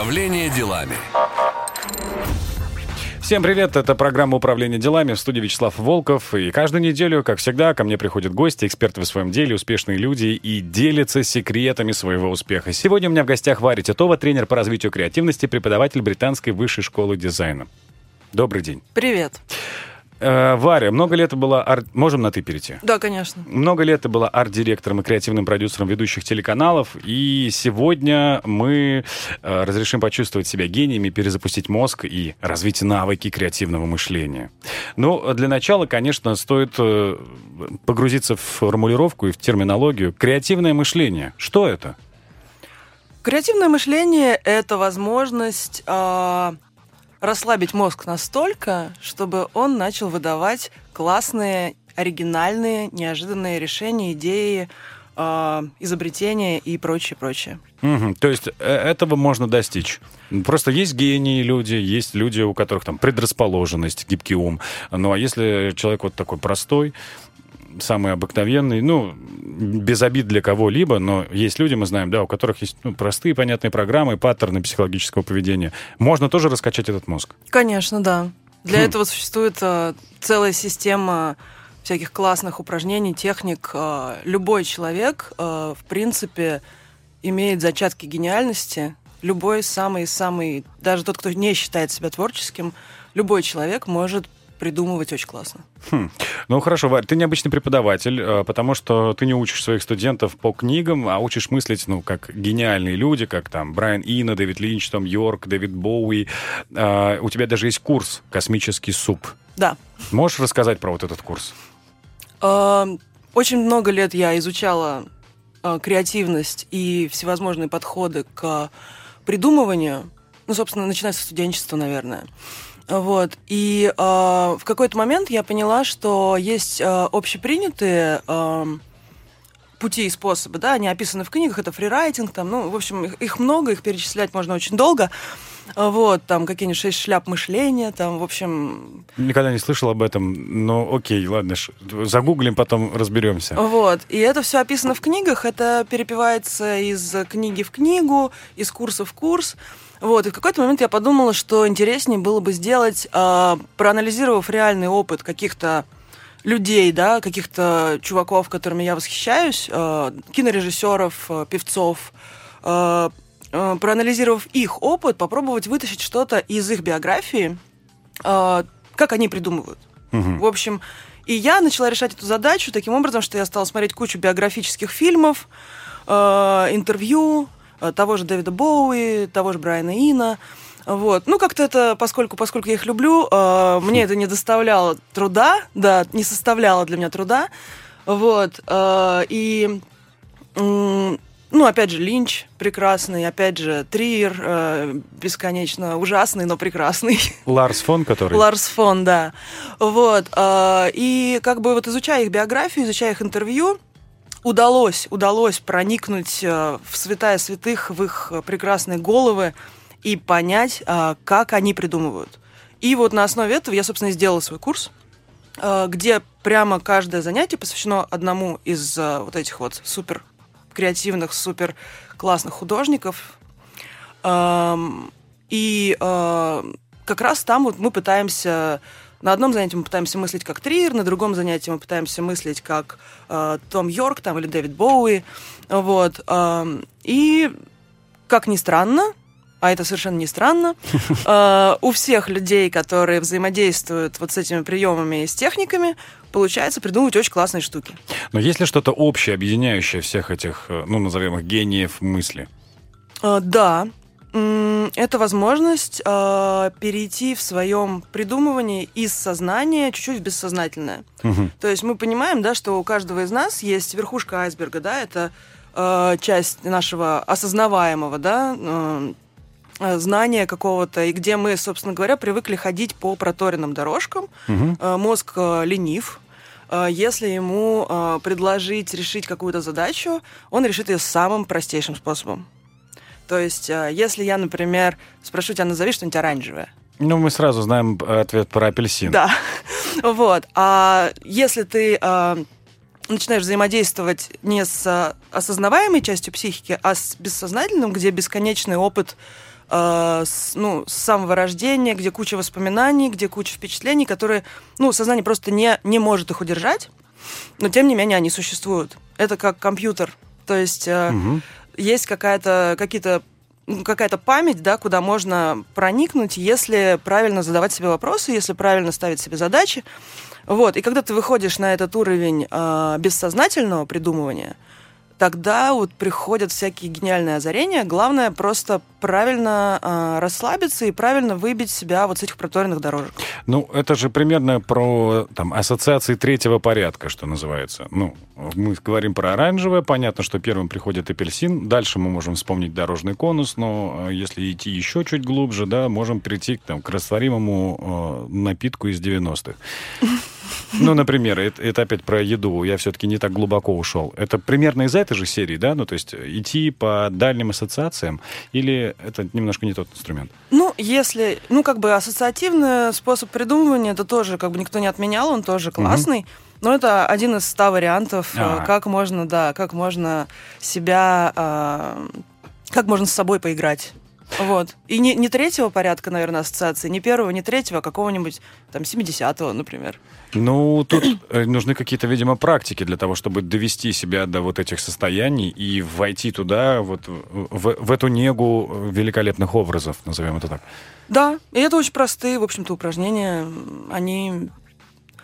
Управление делами. Всем привет, это программа «Управление делами» в студии Вячеслав Волков. И каждую неделю, как всегда, ко мне приходят гости, эксперты в своем деле, успешные люди и делятся секретами своего успеха. Сегодня у меня в гостях Варя Титова, тренер по развитию креативности, преподаватель британской высшей школы дизайна. Добрый день. Привет. Э, Варя, много лет была... Ар... Можем на «ты» перейти? Да, конечно. Много лет ты была арт-директором и креативным продюсером ведущих телеканалов, и сегодня мы э, разрешим почувствовать себя гениями, перезапустить мозг и развить навыки креативного мышления. Ну, для начала, конечно, стоит э, погрузиться в формулировку и в терминологию. Креативное мышление. Что это? Креативное мышление — это возможность э, расслабить мозг настолько, чтобы он начал выдавать классные, оригинальные, неожиданные решения, идеи, э, изобретения и прочее, прочее. Угу. То есть э, этого можно достичь. Просто есть гении люди, есть люди, у которых там предрасположенность, гибкий ум. Ну а если человек вот такой простой, самый обыкновенный, ну, без обид для кого-либо, но есть люди, мы знаем, да, у которых есть ну, простые, понятные программы, паттерны психологического поведения. Можно тоже раскачать этот мозг? Конечно, да. Для хм. этого существует э, целая система всяких классных упражнений, техник. Э, любой человек, э, в принципе, имеет зачатки гениальности. Любой самый-самый, даже тот, кто не считает себя творческим, любой человек может придумывать очень классно. Хм. Ну хорошо, Варь, ты необычный преподаватель, э, потому что ты не учишь своих студентов по книгам, а учишь мыслить, ну, как гениальные люди, как там Брайан Ина, Дэвид Линч, Том Йорк, Дэвид Боуи. А, у тебя даже есть курс «Космический суп». Да. Можешь рассказать про вот этот курс? Очень много лет я изучала а, креативность и всевозможные подходы к придумыванию. Ну, собственно, начиная со студенчества, наверное. Вот. И э, в какой-то момент я поняла, что есть э, общепринятые э, пути и способы, да, они описаны в книгах, это фрирайтинг, там, ну, в общем, их, их много, их перечислять можно очень долго. Вот, там какие-нибудь шесть шляп мышления, там, в общем... Никогда не слышал об этом, но окей, ладно, загуглим, потом разберемся. Вот, и это все описано в книгах, это перепевается из книги в книгу, из курса в курс. Вот, и в какой-то момент я подумала, что интереснее было бы сделать, э, проанализировав реальный опыт каких-то людей, да, каких-то чуваков, которыми я восхищаюсь, э, кинорежиссеров, э, певцов, э, э, проанализировав их опыт, попробовать вытащить что-то из их биографии, э, как они придумывают. Угу. В общем, и я начала решать эту задачу таким образом, что я стала смотреть кучу биографических фильмов, э, интервью, того же Дэвида Боуи, того же Брайана Ина. Вот. Ну, как-то это, поскольку, поскольку я их люблю, э, мне это не доставляло труда, да, не составляло для меня труда. Вот. Э, и, э, ну, опять же, Линч прекрасный, опять же, Триер э, бесконечно ужасный, но прекрасный. Ларс фон, который? Ларс фон, да. Вот. Э, и как бы вот изучая их биографию, изучая их интервью, удалось, удалось проникнуть э, в святая святых, в их прекрасные головы и понять, э, как они придумывают. И вот на основе этого я, собственно, сделала свой курс, э, где прямо каждое занятие посвящено одному из вот этих вот супер креативных, супер классных художников. Эм, и как раз там вот мы пытаемся на одном занятии мы пытаемся мыслить как Триер, на другом занятии мы пытаемся мыслить как э, Том Йорк там, или Дэвид Боуи. Вот. Э, и, как ни странно, а это совершенно не странно, э, у всех людей, которые взаимодействуют вот с этими приемами и с техниками, получается придумывать очень классные штуки. Но есть ли что-то общее, объединяющее всех этих, э, ну, назовем их, гениев мысли? Э, да, это возможность э, перейти в своем придумывании из сознания чуть-чуть в бессознательное. Угу. То есть мы понимаем, да, что у каждого из нас есть верхушка айсберга, да, это э, часть нашего осознаваемого, да, э, знания какого-то, и где мы, собственно говоря, привыкли ходить по проторенным дорожкам. Угу. Э, мозг э, ленив, э, если ему э, предложить решить какую-то задачу, он решит ее самым простейшим способом. То есть, э, если я, например, спрошу тебя, назови что-нибудь оранжевое. Ну, мы сразу знаем ответ про апельсин. Да. Вот. А если ты э, начинаешь взаимодействовать не с осознаваемой частью психики, а с бессознательным, где бесконечный опыт э, с, ну, с самого рождения, где куча воспоминаний, где куча впечатлений, которые, ну, сознание просто не, не может их удержать, но тем не менее они существуют. Это как компьютер. То есть э, угу. Есть какая-то, какие-то ну, какая-то память, да, куда можно проникнуть, если правильно задавать себе вопросы, если правильно ставить себе задачи. Вот. И когда ты выходишь на этот уровень э, бессознательного придумывания, тогда вот приходят всякие гениальные озарения. Главное просто правильно э, расслабиться и правильно выбить себя вот с этих проторенных дорожек. Ну, это же примерно про там, ассоциации третьего порядка, что называется. Ну, мы говорим про оранжевое, понятно, что первым приходит апельсин, дальше мы можем вспомнить дорожный конус, но э, если идти еще чуть глубже, да, можем прийти там, к растворимому э, напитку из 90-х. Ну, например, это, это опять про еду. Я все-таки не так глубоко ушел. Это примерно из этой же серии, да? Ну, то есть идти по дальним ассоциациям или это немножко не тот инструмент? Ну, если... Ну, как бы ассоциативный способ придумывания, это тоже как бы никто не отменял, он тоже классный. Угу. Но это один из ста вариантов, а. как можно, да, как можно себя, э, как можно с собой поиграть. Вот. И не, не третьего порядка, наверное, ассоциации, не первого, не третьего, а какого-нибудь там 70-го, например. Ну, тут э, нужны какие-то, видимо, практики для того, чтобы довести себя до вот этих состояний и войти туда, вот в, в эту негу великолепных образов, назовем это так. Да, и это очень простые, в общем-то, упражнения. Они,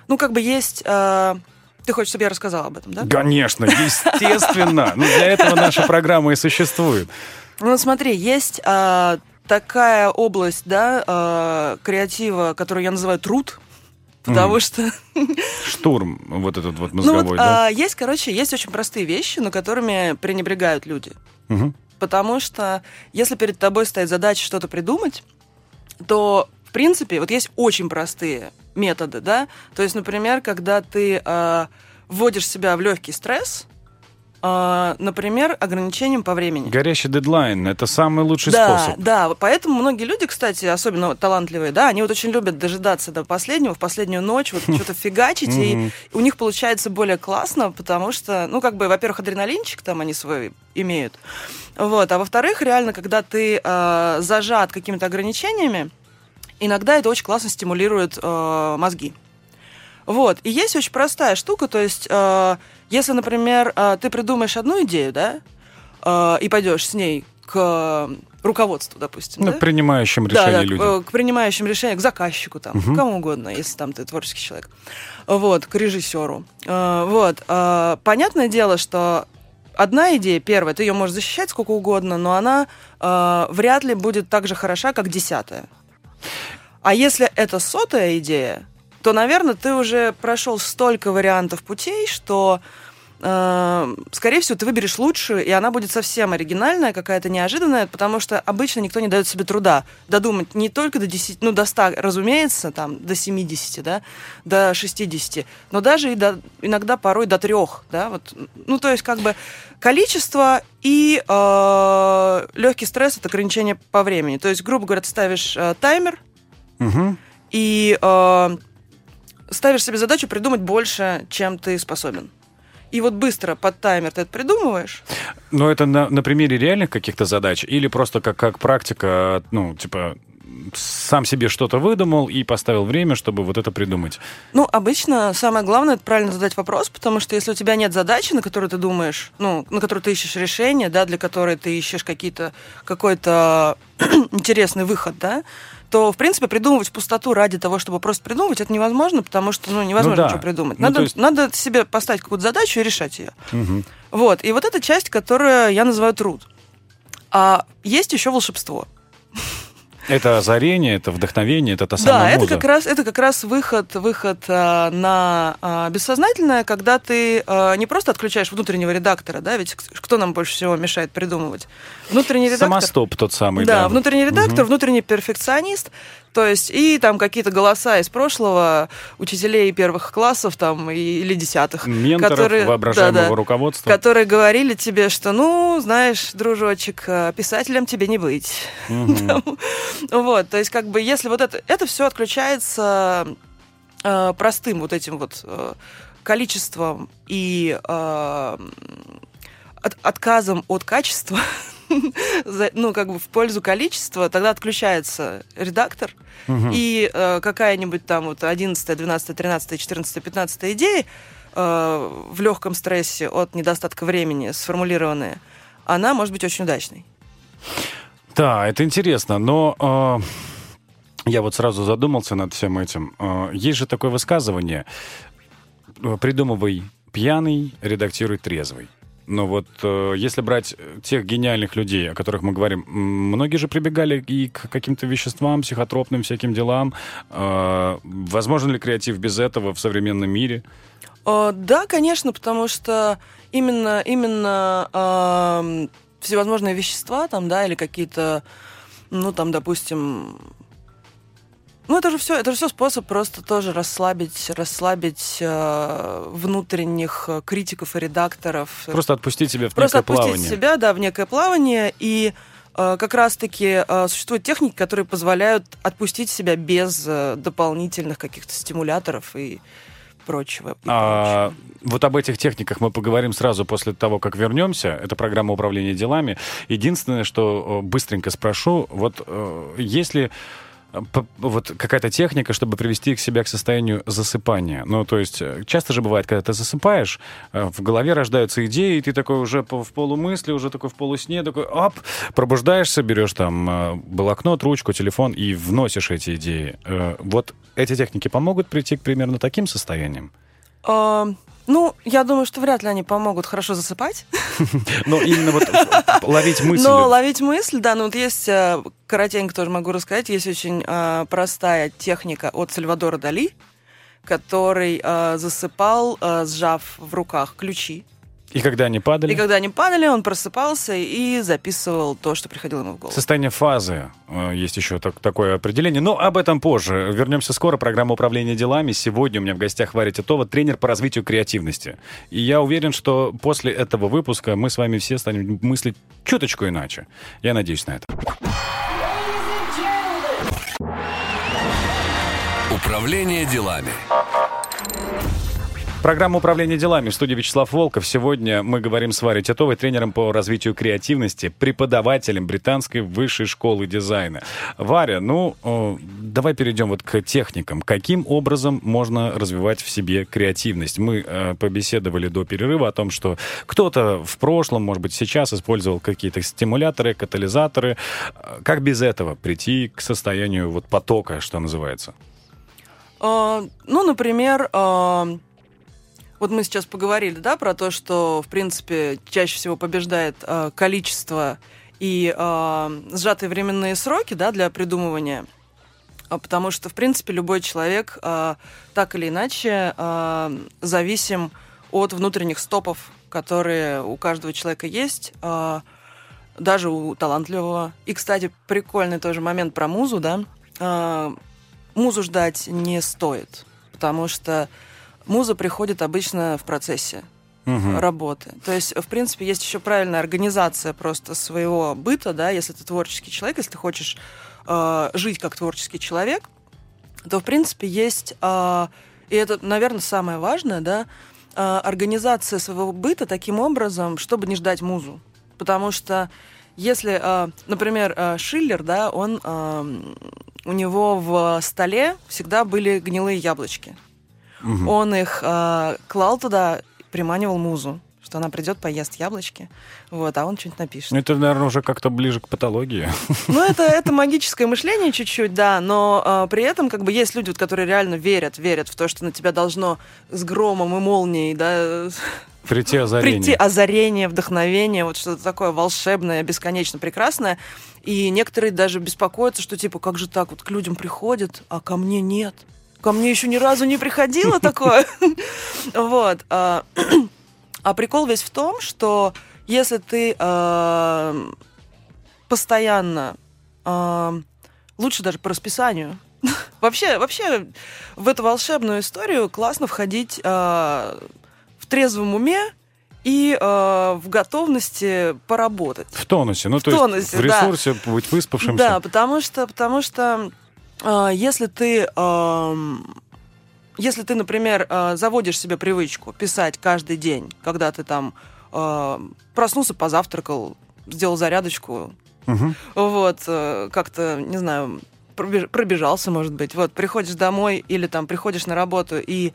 ну, как бы есть... Э... Ты хочешь, чтобы я рассказала об этом, да? Конечно, естественно. Ну, для этого наша программа и существует. Ну, смотри, есть а, такая область, да, а, креатива, которую я называю труд, потому mm. что... Штурм, вот этот вот мозговой, ну, вот, да? А, есть, короче, есть очень простые вещи, но которыми пренебрегают люди. Угу. Потому что если перед тобой стоит задача что-то придумать, то, в принципе, вот есть очень простые методы, да? То есть, например, когда ты э, вводишь себя в легкий стресс, а, например, ограничением по времени. Горящий дедлайн – это самый лучший да, способ. Да, поэтому многие люди, кстати, особенно талантливые, да, они вот очень любят дожидаться до последнего, в последнюю ночь, вот что-то фигачить, и у них получается более классно, потому что, ну, как бы, во-первых, адреналинчик там они свой имеют, вот, а во-вторых, реально, когда ты э, зажат какими-то ограничениями, иногда это очень классно стимулирует э, мозги. Вот. И есть очень простая штука, то есть, э, если, например, э, ты придумаешь одну идею, да, э, и пойдешь с ней к руководству, допустим. Ну, да? принимающим решения да, да, людям. К, к принимающим решения, к заказчику, там, угу. кому угодно, если там ты творческий человек. Вот, к режиссеру. Э, вот. Понятное дело, что одна идея, первая, ты ее можешь защищать сколько угодно, но она вряд ли будет так же хороша, как десятая. А если это сотая идея, то, наверное, ты уже прошел столько вариантов путей, что э, скорее всего, ты выберешь лучшую, и она будет совсем оригинальная, какая-то неожиданная, потому что обычно никто не дает себе труда додумать не только до 10, ну, до 100, разумеется, там, до 70, да, до 60, но даже и до, иногда порой до трех, да, вот, ну, то есть, как бы, количество и э, легкий стресс — это ограничение по времени. То есть, грубо говоря, ты ставишь э, таймер, угу. и э, ставишь себе задачу придумать больше, чем ты способен. И вот быстро под таймер ты это придумываешь. Но это на, на примере реальных каких-то задач или просто как, как практика, ну, типа, сам себе что-то выдумал и поставил время, чтобы вот это придумать? Ну, обычно самое главное это правильно задать вопрос, потому что если у тебя нет задачи, на которую ты думаешь, ну, на которую ты ищешь решение, да, для которой ты ищешь какие-то какой-то интересный выход, да, то, в принципе, придумывать в пустоту ради того, чтобы просто придумывать, это невозможно, потому что, ну, невозможно ну, да. ничего придумать. Надо, ну, есть... надо себе поставить какую-то задачу и решать ее. Угу. Вот. И вот эта часть, которую я называю труд. А есть еще волшебство. Это озарение, это вдохновение, это та самая Да, муза. это как раз, это как раз выход, выход а, на а, бессознательное, когда ты а, не просто отключаешь внутреннего редактора, да, ведь кто нам больше всего мешает придумывать? Внутренний редактор. Самостоп тот самый, да. Да, внутренний редактор, угу. внутренний перфекционист, то есть и там какие-то голоса из прошлого учителей первых классов там или десятых. Менторов, которые, воображаемого да, да, руководства. Которые говорили тебе, что, ну, знаешь, дружочек, э, писателем тебе не быть. Вот, то есть как бы если вот это, это все отключается э, простым вот этим вот э, количеством и отказом от качества, ну, как бы в пользу количества, тогда отключается редактор, угу. и э, какая-нибудь там вот 11, 12, 13, 14, 15 идеи э, в легком стрессе от недостатка времени сформулированная, она может быть очень удачной. Да, это интересно, но... Э... Я вот сразу задумался над всем этим. Э, есть же такое высказывание. Придумывай пьяный, редактируй трезвый. Но вот э, если брать тех гениальных людей, о которых мы говорим, многие же прибегали и к каким-то веществам, психотропным всяким делам. Э, возможен ли креатив без этого в современном мире? Э, да, конечно, потому что именно, именно э, всевозможные вещества там, да, или какие-то, ну, там, допустим, ну, это же все, это же все способ просто тоже расслабить, расслабить э, внутренних э, критиков и редакторов. Просто отпустить себя в просто некое плавание. Просто отпустить себя, да, в некое плавание. И э, как раз-таки э, существуют техники, которые позволяют отпустить себя без э, дополнительных каких-то стимуляторов и прочего. И а, Вот об этих техниках мы поговорим сразу после того, как вернемся. Это программа управления делами. Единственное, что э, быстренько спрошу, вот э, если вот какая-то техника, чтобы привести к себя к состоянию засыпания. Ну, то есть э, часто же бывает, когда ты засыпаешь, э, в голове рождаются идеи, и ты такой уже в полумысли, уже такой в полусне, такой, оп, пробуждаешься, берешь там э, блокнот, ручку, телефон и вносишь эти идеи. Вот эти техники помогут прийти к примерно таким состояниям? Ну, я думаю, что вряд ли они помогут хорошо засыпать. Но именно вот ловить мысль. Но ловить мысль, да, ну вот есть, э, коротенько тоже могу рассказать, есть очень э, простая техника от Сальвадора Дали, который э, засыпал, сжав в руках ключи. И когда они падали? И когда они падали, он просыпался и записывал то, что приходило ему в голову. Состояние фазы. Э, есть еще так, такое определение. Но об этом позже. Вернемся скоро. Программа управления делами. Сегодня у меня в гостях Варя Титова, тренер по развитию креативности. И я уверен, что после этого выпуска мы с вами все станем мыслить чуточку иначе. Я надеюсь на это. Управление делами. Программа управления делами в студии Вячеслав Волков. Сегодня мы говорим с Варей Титовой, тренером по развитию креативности, преподавателем британской высшей школы дизайна. Варя, ну, давай перейдем вот к техникам. Каким образом можно развивать в себе креативность? Мы э, побеседовали до перерыва о том, что кто-то в прошлом, может быть, сейчас использовал какие-то стимуляторы, катализаторы. Как без этого прийти к состоянию вот потока, что называется? Uh, ну, например, uh, вот мы сейчас поговорили, да, про то, что, в принципе, чаще всего побеждает э, количество и э, сжатые временные сроки, да, для придумывания. А потому что, в принципе, любой человек э, так или иначе э, зависим от внутренних стопов, которые у каждого человека есть, э, даже у талантливого. И, кстати, прикольный тоже момент про музу, да. Э, музу ждать не стоит, потому что муза приходит обычно в процессе угу. работы. То есть, в принципе, есть еще правильная организация просто своего быта, да, если ты творческий человек, если ты хочешь э, жить как творческий человек, то, в принципе, есть, э, и это, наверное, самое важное, да, э, организация своего быта таким образом, чтобы не ждать музу. Потому что если, э, например, э, Шиллер, да, он, э, у него в столе всегда были гнилые яблочки. Угу. Он их э, клал туда, приманивал музу что она придет, поест яблочки, вот, а он что-нибудь напишет. Ну, это, наверное, уже как-то ближе к патологии. Ну, это, это магическое мышление чуть-чуть, да, но э, при этом как бы есть люди, вот, которые реально верят, верят в то, что на тебя должно с громом и молнией, да, Прийти озарение. Прийти озарение, вдохновение, вот что-то такое волшебное, бесконечно прекрасное. И некоторые даже беспокоятся, что типа, как же так, вот к людям приходят, а ко мне нет. Ко мне еще ни разу не приходило такое. Вот. А, а прикол весь в том, что если ты а, постоянно а, лучше даже по расписанию. вообще, вообще в эту волшебную историю классно входить в трезвом уме и э, в готовности поработать. В тонусе, ну в то тонусе, есть в ресурсе да. быть выспавшимся. Да, потому что, потому что если ты, если ты, например, а, заводишь себе привычку писать каждый день, когда ты там а, проснулся, позавтракал, сделал зарядочку, Мгм. вот, э, как-то, не знаю, пробеж- пробежался, может быть. Вот, приходишь домой или там приходишь на работу и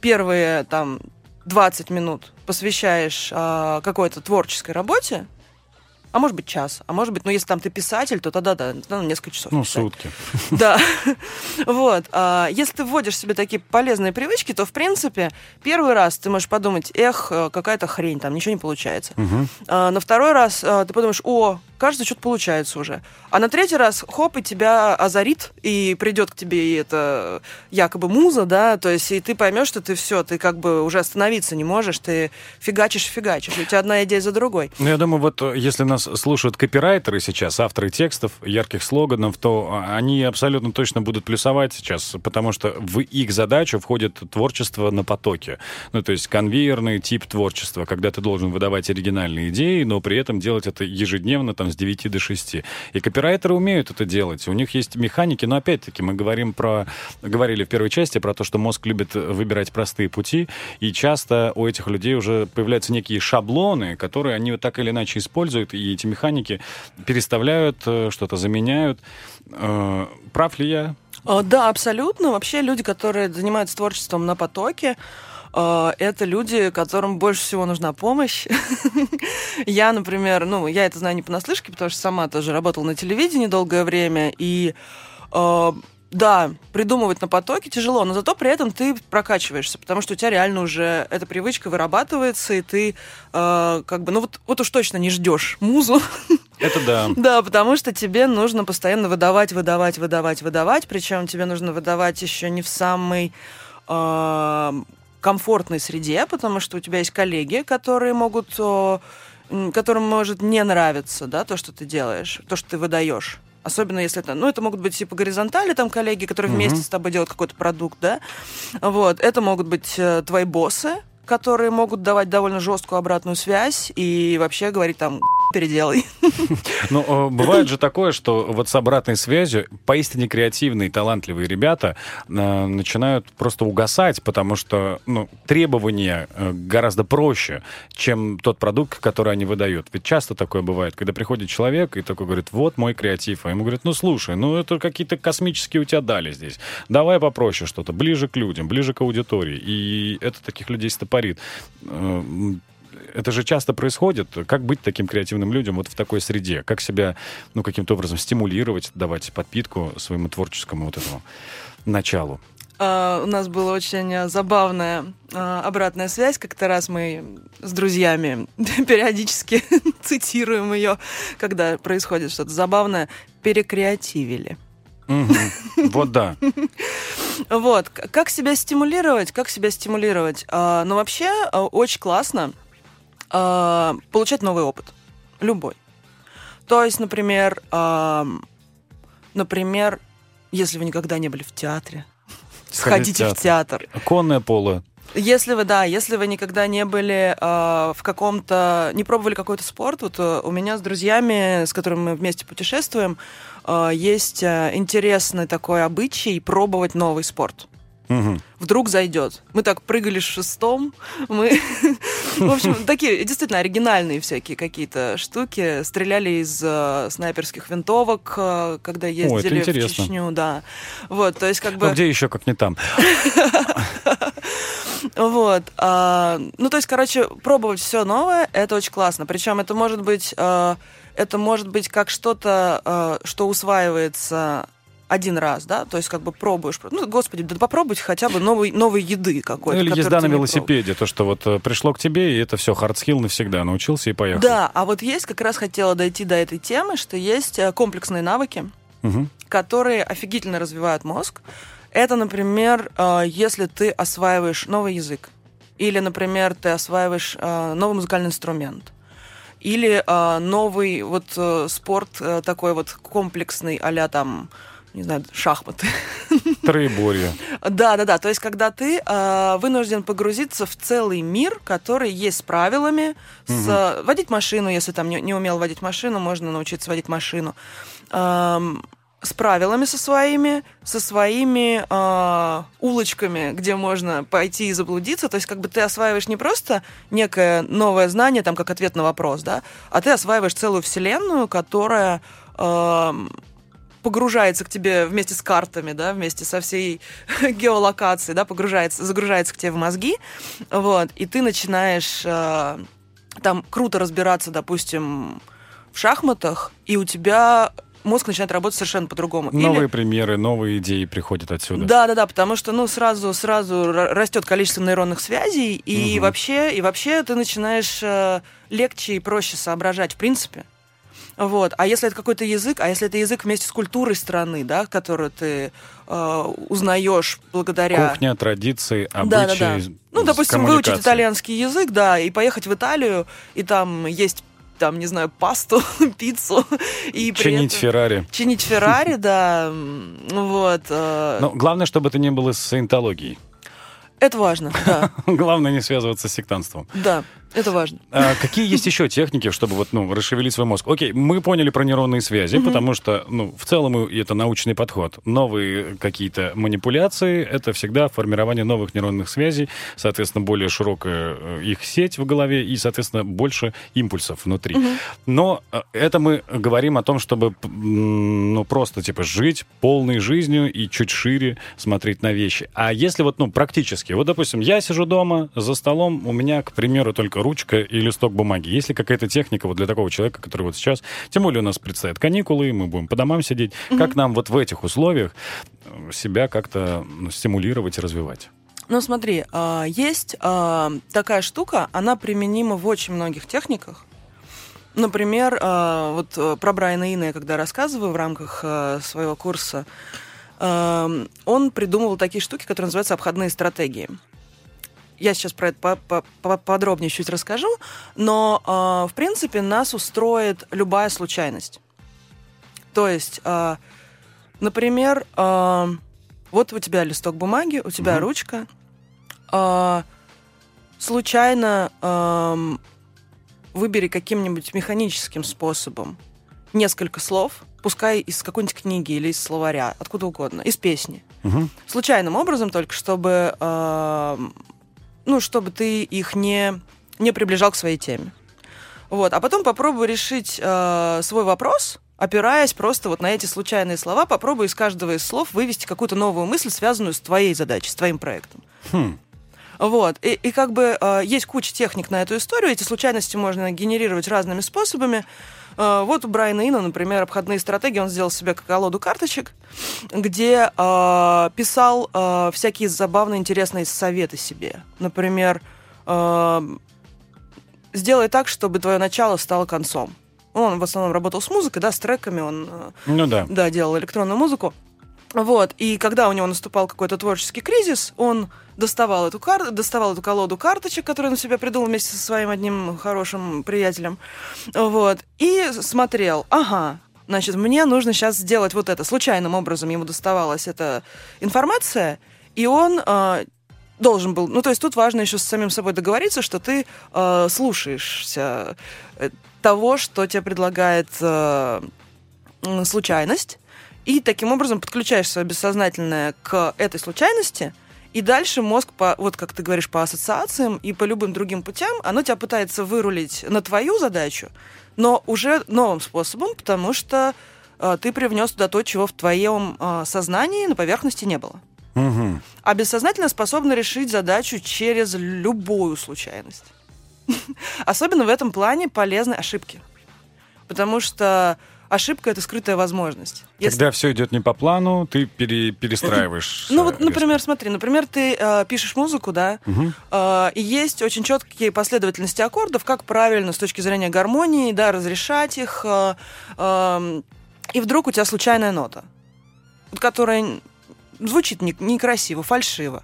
первые там 20 минут посвящаешь а, какой-то творческой работе, а может быть час, а может быть, ну если там ты писатель, то тогда да, ну, несколько часов. Ну, писать. сутки. Да. Вот. а, Если ты вводишь себе такие полезные привычки, то, в принципе, первый раз ты можешь подумать, эх, э, какая-то хрень, там ничего не получается. А, На второй раз а, ты подумаешь, о, кажется, что-то получается уже. А на третий раз, хоп, и тебя озарит, и придет к тебе и это якобы муза, да, то есть и ты поймешь, что ты все, ты как бы уже остановиться не можешь, ты фигачишь, фигачишь, у тебя одна идея за другой. Ну, я думаю, вот э, если нас слушают копирайтеры сейчас, авторы текстов, ярких слоганов, то а, они абсолютно точно будут плюсовать сейчас, потому что в их задачу входит творчество на потоке. Ну, то есть конвейерный тип творчества, когда ты должен выдавать оригинальные идеи, но при этом делать это ежедневно, там, с 9 до 6. И копирайтеры умеют это делать. У них есть механики, но опять-таки мы говорим про... Говорили в первой части про то, что мозг любит выбирать простые пути, и часто у этих людей уже появляются некие шаблоны, которые они вот так или иначе используют, и эти механики переставляют, э, что-то заменяют. Э, Прав ли я? А, Да, абсолютно. Вообще люди, которые занимаются творчеством на потоке, это люди, которым больше всего нужна помощь. Я, например, ну, я это знаю не понаслышке, потому что сама тоже работала на телевидении долгое время, и а, да, придумывать на потоке тяжело, но зато при этом ты прокачиваешься, потому что у тебя реально уже эта привычка вырабатывается, и ты а, как бы, ну вот, вот уж точно не ждешь музу, Это да. да, потому что тебе нужно постоянно выдавать, выдавать, выдавать, выдавать. Причем тебе нужно выдавать еще не в самой э, комфортной среде, потому что у тебя есть коллеги, которые могут, которым может не нравиться, да, то, что ты делаешь, то, что ты выдаешь. Особенно если это, ну, это могут быть типа горизонтали там коллеги, которые Мгм. вместе с тобой делают какой-то продукт, да. Вот, это могут быть э, твои боссы, которые могут давать довольно жесткую обратную связь и вообще говорить там переделай. Ну, э, бывает же такое, что вот с обратной связью поистине креативные, талантливые ребята э, начинают просто угасать, потому что ну, требования э, гораздо проще, чем тот продукт, который они выдают. Ведь часто такое бывает, когда приходит человек и такой говорит, вот мой креатив, а ему говорят, ну, слушай, ну, это какие-то космические у тебя дали здесь. Давай попроще что-то, ближе к людям, ближе к аудитории. И это таких людей стопорит. Это же часто происходит. Как быть таким креативным людям вот в такой среде? Как себя, ну, каким-то образом стимулировать, давать подпитку своему творческому вот этому началу? А, У нас была очень забавная а, обратная связь. Как-то раз мы с друзьями периодически цитируем ее, когда происходит что-то забавное, перекреативили. Вот да. Вот, как себя стимулировать? Как себя стимулировать? А, ну, вообще, очень классно а, получать новый опыт. Любой. То есть, например, ам, например, если вы никогда не были в театре, сходите в театр. Конное поло. Если вы, да, если вы никогда не были э, в каком-то, не пробовали какой-то спорт, вот э, у меня с друзьями, с которыми мы вместе путешествуем, э, есть э, интересный такой обычай пробовать новый спорт. Мгм. Вдруг зайдет. Мы так прыгали с шестом, мы, в общем, такие действительно оригинальные всякие какие-то штуки. Стреляли из э, снайперских винтовок, э, когда ездили в интересно. Чечню, да. Вот, то есть как Ну, бы... где еще, как не там? Вот. а, ну, то есть, короче, пробовать все новое, это очень классно. Причем это может быть, а, это может быть как что-то, а, что усваивается один раз, да, то есть как бы пробуешь, ну, господи, да попробуйте хотя бы новой, новой еды Ну, какой-то. или которую езда на велосипеде, то, что вот э, пришло к тебе, и это все, hard skill навсегда, научился и поехал. Да, а вот есть, как раз хотела дойти до этой темы, что есть э, комплексные навыки, Мгм. которые офигительно развивают мозг. Это, например, э, если ты осваиваешь новый язык, или, например, ты осваиваешь новый музыкальный инструмент, или новый вот спорт такой вот комплексный, а там, не знаю, шахматы. Троеборье. Да, да, да. То есть, когда ты э, вынужден погрузиться в целый мир, который есть с правилами, с, э, водить машину, если там не, не умел водить машину, можно научиться водить машину. Эм, с правилами со своими, со своими э, улочками, где можно пойти и заблудиться. То есть как бы ты осваиваешь не просто некое новое знание, там как ответ на вопрос, да, а ты осваиваешь целую вселенную, которая э, погружается к тебе вместе с картами, да, вместе со всей геолокацией, да, погружается, загружается к тебе в мозги, вот, и ты начинаешь э, там круто разбираться, допустим, в шахматах, и у тебя мозг начинает работать совершенно по-другому. Новые Или... примеры, новые идеи приходят отсюда. Да, да, да, потому что ну сразу сразу растет количество нейронных связей и угу. вообще и вообще ты начинаешь э, легче и проще соображать в принципе. Вот. А если это какой-то язык, а если это язык вместе с культурой страны, да, которую ты э, узнаешь благодаря... Кухня, традиции, обычаи, да, да, да. Ну, допустим, выучить итальянский язык, да, и поехать в Италию, и там есть там, не знаю, пасту, пиццу. И чинить этом... Феррари. Чинить Феррари, да. Вот. Э. Но главное, чтобы это не было с саентологией. Это важно, да. Главное не связываться с сектантством. Да. Это важно. А какие есть еще техники, чтобы вот, ну, расшевелить свой мозг? Окей, мы поняли про нейронные связи, угу. потому что, ну, в целом это научный подход. Новые какие-то манипуляции — это всегда формирование новых нейронных связей, соответственно, более широкая э, их сеть в голове и, соответственно, больше импульсов внутри. Угу. Но э, это мы говорим о том, чтобы, ну, просто, типа, жить полной жизнью и чуть шире смотреть на вещи. А если вот, ну, практически, вот, допустим, я сижу дома за столом, у меня, к примеру, только ручка и листок бумаги. Есть ли какая-то техника вот для такого человека, который вот сейчас, тем более у нас предстоят каникулы, мы будем по домам сидеть, mm-hmm. как нам вот в этих условиях э, себя как-то стимулировать и развивать? Ну, смотри, а, есть а, такая штука, она применима в очень многих техниках. Например, вот э, про Брайана Ина я когда рассказываю в рамках своего курса, он придумывал такие штуки, которые называются обходные стратегии я сейчас про это подробнее чуть расскажу, но, э, в принципе, нас устроит любая случайность. То есть, э, например, э, вот у тебя листок бумаги, у тебя угу. ручка, э, случайно э, выбери каким-нибудь механическим способом несколько слов, пускай из какой-нибудь книги или из словаря, откуда угодно, из песни. Угу. Случайным образом только, чтобы э, ну, чтобы ты их не, не приближал к своей теме. Вот. А потом попробуй решить э, свой вопрос, опираясь просто вот на эти случайные слова, попробуй из каждого из слов вывести какую-то новую мысль, связанную с твоей задачей, с твоим проектом. Хм. Вот. И, и как бы э, есть куча техник на эту историю. Эти случайности можно генерировать разными способами. Э, вот у Брайана Ина, например, обходные стратегии. Он сделал себе колоду карточек, где э, писал э, всякие забавные, интересные советы себе. Например, э, сделай так, чтобы твое начало стало концом. Он в основном работал с музыкой, да, с треками, он ну, да. Да, делал электронную музыку. Вот, и когда у него наступал какой-то творческий кризис, он доставал эту, кар... доставал эту колоду карточек, которую он себе придумал вместе со своим одним хорошим приятелем, вот, и смотрел, ага, значит, мне нужно сейчас сделать вот это. Случайным образом ему доставалась эта информация, и он э, должен был, ну, то есть тут важно еще с самим собой договориться, что ты э, слушаешься э, того, что тебе предлагает э, случайность, и таким образом подключаешь свое бессознательное к этой случайности, и дальше мозг, по, вот как ты говоришь, по ассоциациям и по любым другим путям, оно тебя пытается вырулить на твою задачу, но уже новым способом, потому что э, ты привнес туда то, чего в твоем э, сознании на поверхности не было. Угу. А бессознательно способно решить задачу через любую случайность. Особенно в этом плане полезны ошибки. Потому что ошибка это скрытая возможность. Если... Когда все идет не по плану, ты пере, перестраиваешь. Ну вот, например, смотри, например, ты э, пишешь музыку, да, угу. э, и есть очень четкие последовательности аккордов, как правильно с точки зрения гармонии, да, разрешать их, э, э, и вдруг у тебя случайная нота, которая звучит не, некрасиво, фальшиво.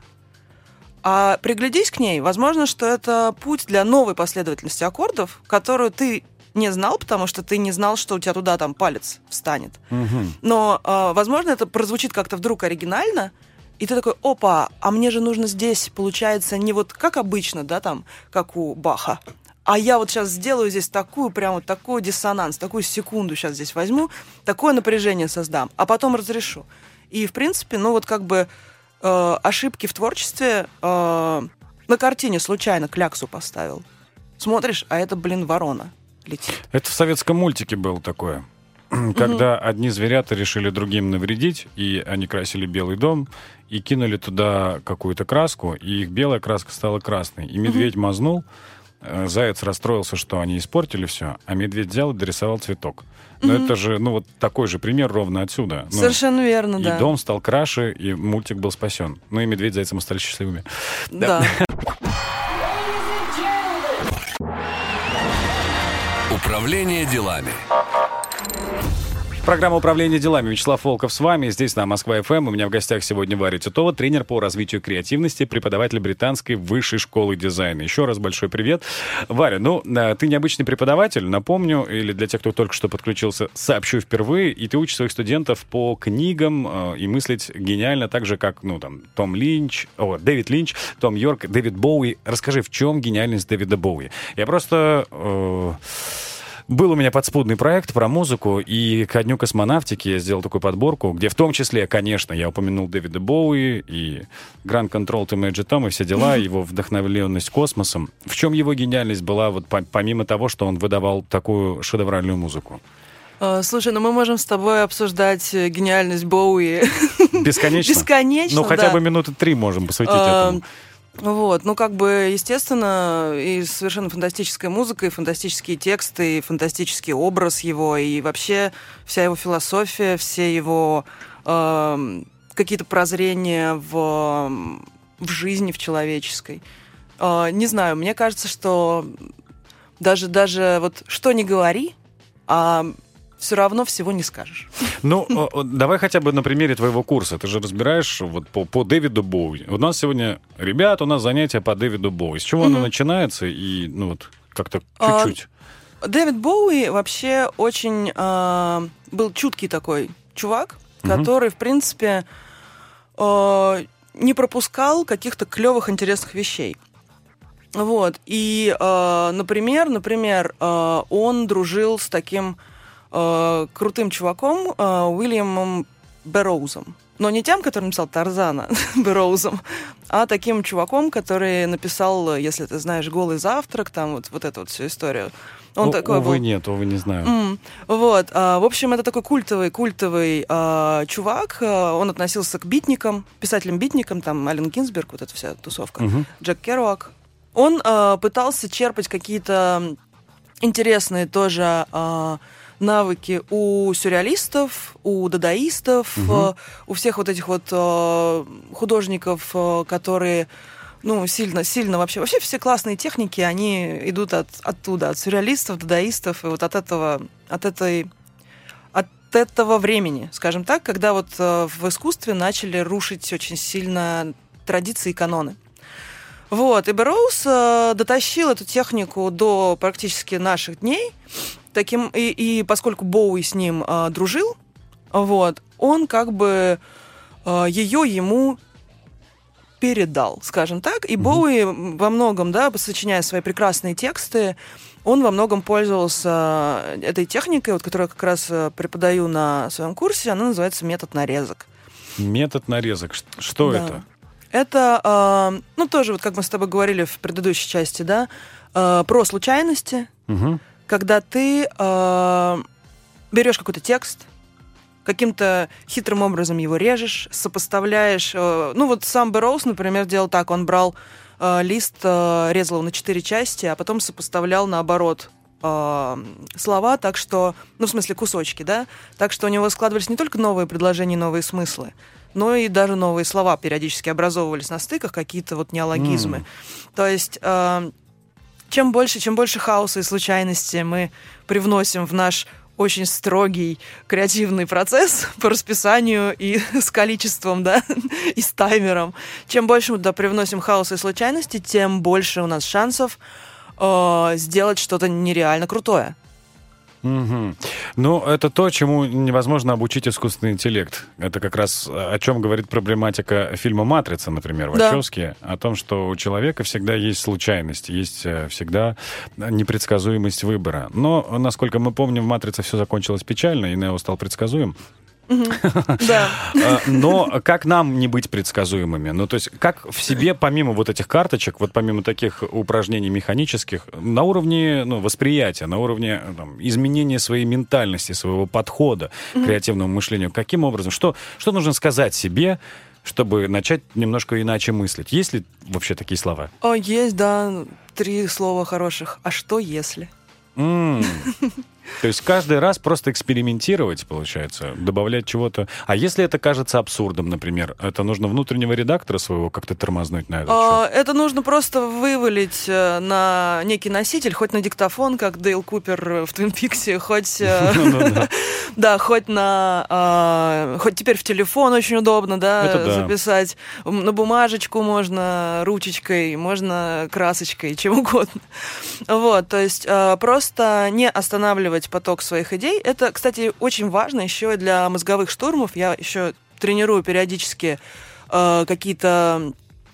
А приглядись к ней, возможно, что это путь для новой последовательности аккордов, которую ты не знал, потому что ты не знал, что у тебя туда там палец встанет. Угу. Но, э, возможно, это прозвучит как-то вдруг оригинально, и ты такой, опа, а мне же нужно здесь, получается, не вот как обычно, да, там, как у Баха, а я вот сейчас сделаю здесь такую, прям вот такой диссонанс, такую секунду сейчас здесь возьму, такое напряжение создам, а потом разрешу. И, в принципе, ну вот как бы э, ошибки в творчестве э, на картине случайно кляксу поставил. Смотришь, а это, блин, ворона летит. Это в советском мультике было такое. Когда одни зверята решили другим навредить, и они красили белый дом, и кинули туда какую-то краску, и их белая краска стала красной. И медведь мазнул, э, заяц расстроился, что они испортили все, а медведь взял и дорисовал цветок. Но это же, ну, вот такой же пример ровно отсюда. Ну, Совершенно верно, и да. дом стал краше, и мультик был спасен. Ну и медведь с зайцем стали счастливыми. Да. Управление делами. Программа управления делами. Вячеслав Волков с вами. Здесь на Москва ФМ. У меня в гостях сегодня Варя Титова, тренер по развитию креативности, преподаватель британской высшей школы дизайна. Еще раз большой привет. Варя, ну, э, ты необычный преподаватель, напомню, или для тех, кто только что подключился, сообщу впервые, и ты учишь своих студентов по книгам э, и мыслить гениально, так же, как, ну, там, Том Линч, о, Дэвид Линч, Том Йорк, Дэвид Боуи. Расскажи, в чем гениальность Дэвида Боуи? Я просто... Э, был у меня подспудный проект про музыку, и ко дню космонавтики я сделал такую подборку, где в том числе, конечно, я упомянул Дэвида Боуи и Grand Control to Major Tom и все дела, его вдохновленность космосом. В чем его гениальность была, вот помимо того, что он выдавал такую шедевральную музыку? Э, слушай, ну мы можем с тобой обсуждать э, гениальность Боуи. Бесконечно? Бесконечно, Ну, хотя да. бы минуты три можем посвятить А, этому. Вот, ну как бы, естественно, и совершенно фантастическая музыка, и фантастические тексты, и фантастический образ его, и вообще вся его философия, все его эм, какие-то прозрения в, в жизни, в человеческой. Э, не знаю, мне кажется, что даже, даже вот что не говори, а все равно всего не скажешь. Ну, давай хотя бы на примере твоего курса. Ты же разбираешь вот по, по Дэвиду Боуи. У нас сегодня, ребят, у нас занятие по Дэвиду Боуи. С чего оно начинается? И, ну вот, как-то А, чуть-чуть. Дэвид Боуи вообще очень э, был чуткий такой чувак, Мгм. который, в принципе, э, не пропускал каких-то клевых, интересных вещей. Вот. И, э, например, например, э, он дружил с таким э, крутым чуваком э, Уильямом Берроузом. Но не тем, который написал Тарзана Берроузом, а таким чуваком, который написал, если ты знаешь, «Голый завтрак», там вот, вот эту вот всю историю. Он О- такой увы, был... нет, увы, не знаю. М, Вот, а, в общем, это такой культовый, культовый а, чувак. А, Он относился к битникам, писателям-битникам, там Ален Гинзберг, вот эта вся тусовка, Мгм. Джек Керуак. Он а, пытался черпать какие-то интересные тоже а, навыки у сюрреалистов, у дадаистов, а, у всех вот этих вот а, художников, а, которые ну, сильно, сильно вообще. Вообще все классные техники, они идут от, оттуда, от сюрреалистов, дадаистов, и вот от этого, от этой от этого времени, скажем так, когда вот э, в искусстве начали рушить очень сильно традиции и каноны. Вот, и Берроуз э, дотащил эту технику до практически наших дней, таким, и, и поскольку Боуи с ним э, дружил, вот, он как бы э, ее ему передал, скажем так. И Боуи во многом, да, сочиняя свои прекрасные тексты, он во многом пользовался этой техникой, вот, которую я как раз преподаю на своем курсе. Она называется метод нарезок. Метод нарезок. Что Да. это? Это, э, ну, тоже, вот как мы с тобой говорили в предыдущей части, да, э, про случайности, Мгм. Когда ты э, берешь какой-то текст, каким-то хитрым образом его режешь, сопоставляешь. э, ну вот сам Берроуз, например, делал так, он брал э, лист, э, резал его на четыре части, а потом сопоставлял наоборот э, слова, так что, ну в смысле кусочки, да, так что у него складывались не только новые предложения, новые смыслы, но и даже новые слова периодически образовывались на стыках, какие-то вот неологизмы. М. То есть э, чем больше, чем больше хаоса и случайности мы привносим в наш очень строгий креативный процесс по расписанию и с количеством, да, и с таймером. Чем больше мы туда привносим хаоса и случайности, тем больше у нас шансов э, сделать что-то нереально крутое. Угу. Ну, это то, чему невозможно обучить искусственный интеллект. Это как раз о чем говорит проблематика фильма «Матрица», например, Вачовски, да. о том, что у человека всегда есть случайность, есть э, всегда непредсказуемость выбора. Но, насколько мы помним, в «Матрице» все закончилось печально, и Нео стал предсказуем. Да. А, но как нам не быть предсказуемыми? Ну, то есть, как в себе, помимо вот этих карточек, вот помимо таких упражнений механических, на уровне ну, восприятия, на уровне там, изменения своей ментальности, своего подхода к креативному мышлению, каким образом? Что, что нужно сказать себе, чтобы начать немножко иначе мыслить? Есть ли вообще такие слова? О, есть, да. Три слова хороших. А что если? То есть каждый раз просто экспериментировать, получается, добавлять чего-то. А если это кажется абсурдом, например, это нужно внутреннего редактора своего как-то тормознуть на это? А, это нужно просто вывалить э, на некий носитель, хоть на диктофон, как Дейл Купер в Твин Пиксе, хоть... Э, ну да, хоть на... А, хоть теперь в телефон очень удобно, да, записать. На бумажечку можно ручечкой, можно красочкой, чем угодно. Вот, то есть э, просто не останавливать контролировать поток своих идей. Это, кстати, очень важно еще и для мозговых штурмов. Я еще тренирую периодически э, какие-то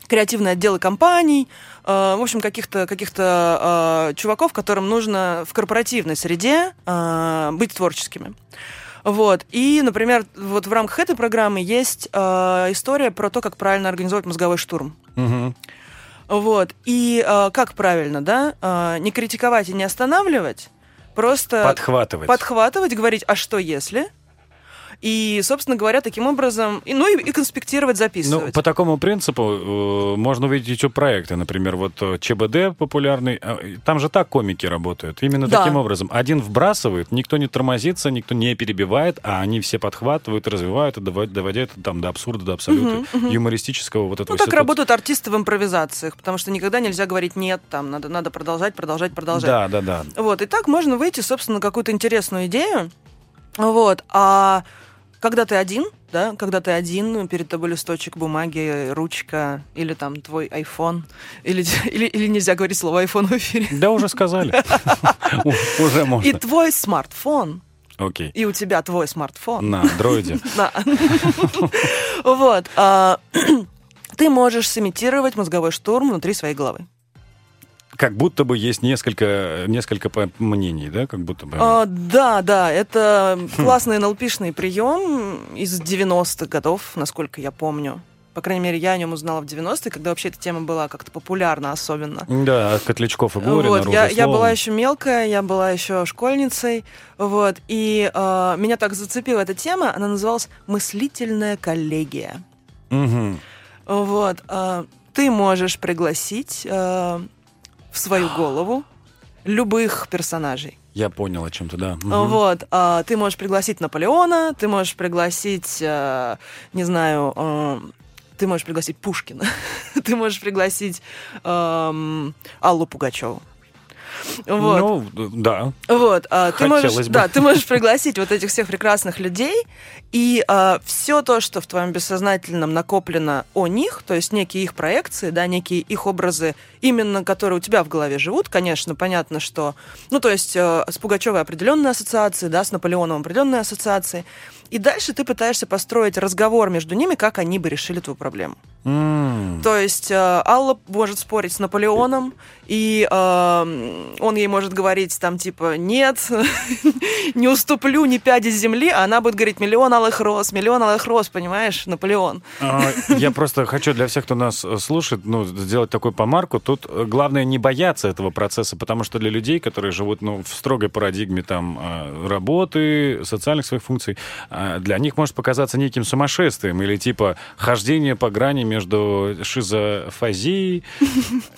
креативные отделы компаний, э, в общем, каких-то каких э, чуваков, которым нужно в корпоративной среде э, быть творческими. Вот. И, например, вот в рамках этой программы есть э, история про то, как правильно организовать мозговой штурм. Угу. Вот. И э, как правильно, да? Э, не критиковать и не останавливать, Просто подхватывать. Подхватывать, говорить, а что если? И, собственно говоря, таким образом, и, ну и, и конспектировать, записывать. Ну, по такому принципу э, можно увидеть еще проекты. Например, вот э, ЧБД популярный. Э, там же так комики работают. Именно да. таким образом. Один вбрасывает, никто не тормозится, никто не перебивает, а они все подхватывают, развивают, доводя это там до абсурда, до абсолюта угу, угу. юмористического вот этого. Ну, так работают артисты в импровизациях, потому что никогда нельзя говорить нет, там надо, надо продолжать, продолжать, продолжать. Да, да, да. Вот, и так можно выйти, собственно, на какую-то интересную идею. Вот, а когда ты один, да, когда ты один, перед тобой листочек бумаги, ручка или там твой iPhone, или, или, или нельзя говорить слово iPhone в эфире. Да, уже сказали. Уже можно. И твой смартфон. Окей. И у тебя твой смартфон. На дроиде. Да. Вот. А, ты можешь сымитировать мозговой штурм внутри своей головы как будто бы есть несколько, несколько мнений, да, как будто бы. А, да, да, это классный НЛПшный прием из 90-х годов, насколько я помню. По крайней мере, я о нем узнала в 90-е, когда вообще эта тема была как-то популярна особенно. Да, от Котлячков и Горина. Вот, я, я была еще мелкая, я была еще школьницей, вот, и э, меня так зацепила эта тема, она называлась «Мыслительная коллегия». Угу. Вот, э, ты можешь пригласить э, в свою голову любых персонажей. Я понял о чем-то, да. Угу. Вот, а, ты можешь пригласить Наполеона, ты можешь пригласить, а, не знаю, а, ты можешь пригласить Пушкина, ты можешь пригласить а, Аллу Пугачеву. Вот. Ну, да. Вот, а, ты можешь, бы. да, ты можешь пригласить вот этих всех прекрасных людей, и а, все то, что в твоем бессознательном накоплено о них, то есть некие их проекции, да, некие их образы, именно которые у тебя в голове живут, конечно, понятно, что, ну, то есть э, с Пугачевой определенные ассоциации, да, с Наполеоном определенные ассоциации, и дальше ты пытаешься построить разговор между ними, как они бы решили твою проблему. Mm. То есть э, Алла может спорить с Наполеоном, и э, он ей может говорить там типа «нет, не уступлю ни пяди земли», а она будет говорить «миллион алых роз, миллион алых роз», понимаешь, Наполеон. А, я просто хочу для всех, кто нас э, слушает, ну, сделать такую помарку. Тут э, главное не бояться этого процесса, потому что для людей, которые живут ну, в строгой парадигме там э, работы, социальных своих функций, для них может показаться неким сумасшествием или типа хождение по грани между шизофазией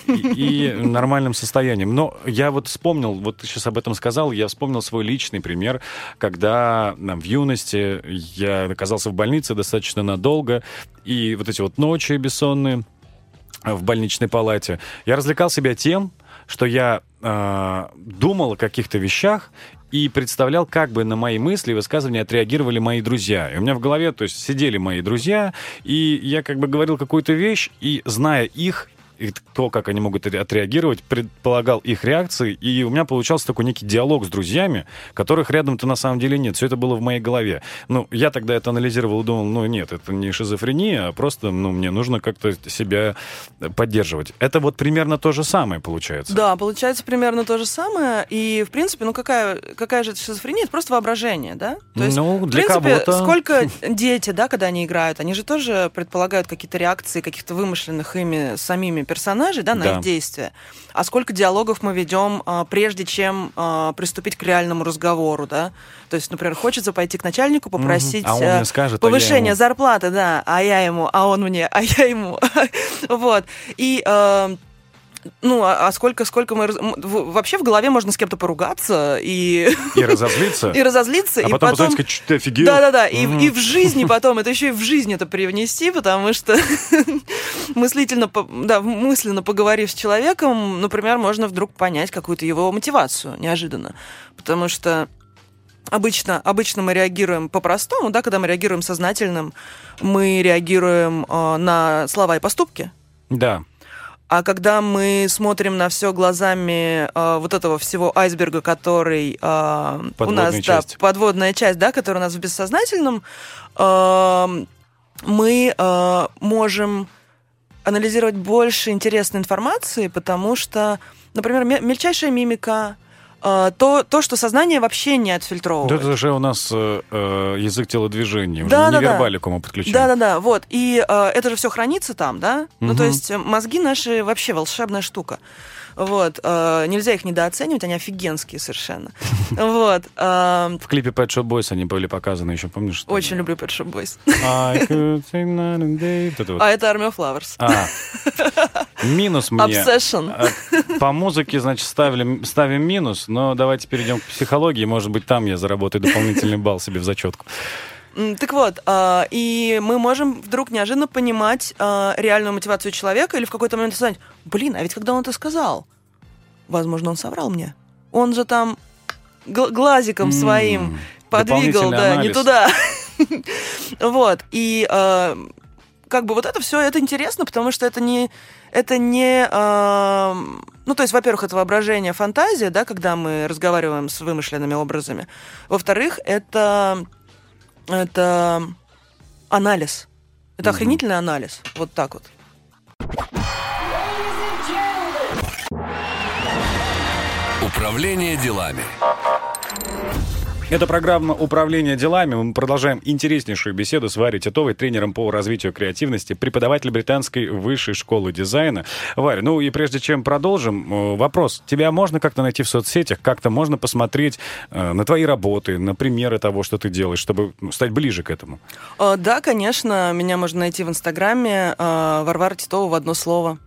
и нормальным состоянием. Но я вот вспомнил, вот ты сейчас об этом сказал, я вспомнил свой личный пример, когда в юности я оказался в больнице достаточно надолго, и вот эти вот ночи бессонные в больничной палате, я развлекал себя тем, что я э, думал о каких-то вещах и представлял, как бы на мои мысли и высказывания отреагировали мои друзья. И у меня в голове, то есть, сидели мои друзья, и я как бы говорил какую-то вещь, и, зная их, и то, как они могут отреагировать, предполагал их реакции, и у меня получался такой некий диалог с друзьями, которых рядом-то на самом деле нет. Все это было в моей голове. Ну, я тогда это анализировал и думал, ну, нет, это не шизофрения, а просто, ну, мне нужно как-то себя поддерживать. Это вот примерно то же самое получается. Да, получается примерно то же самое, и, в принципе, ну, какая, какая же это шизофрения? Это просто воображение, да? То есть, ну, для в принципе, кого-то... сколько дети, да, когда они играют, они же тоже предполагают какие-то реакции каких-то вымышленных ими самими персонажей, да, на Да. их действия. А сколько диалогов мы ведем, а, прежде чем а, приступить к реальному разговору, да? То есть, например, хочется пойти к начальнику, попросить А он э, скажет, а повышение ему. зарплаты, да, а я ему, а он мне, а я ему. Вот. И э, ну, а а сколько, сколько мы... Вообще в голове можно с кем-то поругаться и, И разозлиться. и разозлиться, А и потом, потом... сказать, что ты офигел? Да-да-да, и, и в жизни потом, это еще и в жизни это привнести, потому что мыслительно, да, мысленно поговорив с человеком, например, можно вдруг понять какую-то его мотивацию неожиданно. Потому что обычно, обычно мы реагируем по-простому, да, когда мы реагируем сознательным, мы реагируем э, на слова и поступки. Да. А когда мы смотрим на все глазами э, вот этого всего айсберга, который э, у нас, часть. да, подводная часть, да, которая у нас в бессознательном, э, мы э, можем анализировать больше интересной информации, потому что, например, ме- мельчайшая мимика, то, то, что сознание вообще не Да отфильтровывает. это же у нас э, э, язык телодвижения, уже Да, да, да. мы подключаем. Да-да-да, вот. И э, это же все хранится там, да? Ну, то есть мозги наши вообще волшебная штука. Вот. э, нельзя их недооценивать, они офигенские совершенно. Вот. э, В клипе Pet Shop Boys они были показаны еще, помнишь? что Очень люблю Pet Shop Boys. А это Army of Flowers. А, минус мне. Obsession. А, По музыке, значит, ставим, ставим минус, но давайте перейдем к психологии. Может быть, там я заработаю дополнительный балл себе в зачетку. Так вот, а, и мы можем вдруг неожиданно понимать а, реальную мотивацию человека или в какой-то момент сказать, блин, а ведь когда он это сказал, возможно, он соврал мне. Он же там гл- глазиком своим подвигал, да, не анализ. туда. Вот. И а, как бы вот это все, это интересно, потому что это не... Это не... ну, то есть, во-первых, это воображение, фантазия, да, когда мы разговариваем с вымышленными образами. Во-вторых, это... Это анализ. Это Мгм. охренительный анализ. Вот так вот. Управление делами. Это программа «Управление делами». Мы продолжаем интереснейшую беседу с Варей Титовой, тренером по развитию креативности, преподаватель британской высшей школы дизайна. Варя, ну и прежде чем продолжим, э, вопрос. Тебя можно как-то найти в соцсетях? Как-то можно посмотреть э, на твои работы, на примеры того, что ты делаешь, чтобы ну, стать ближе к этому? Э, Да, конечно, меня можно найти в Инстаграме Варвара Титова в одно слово.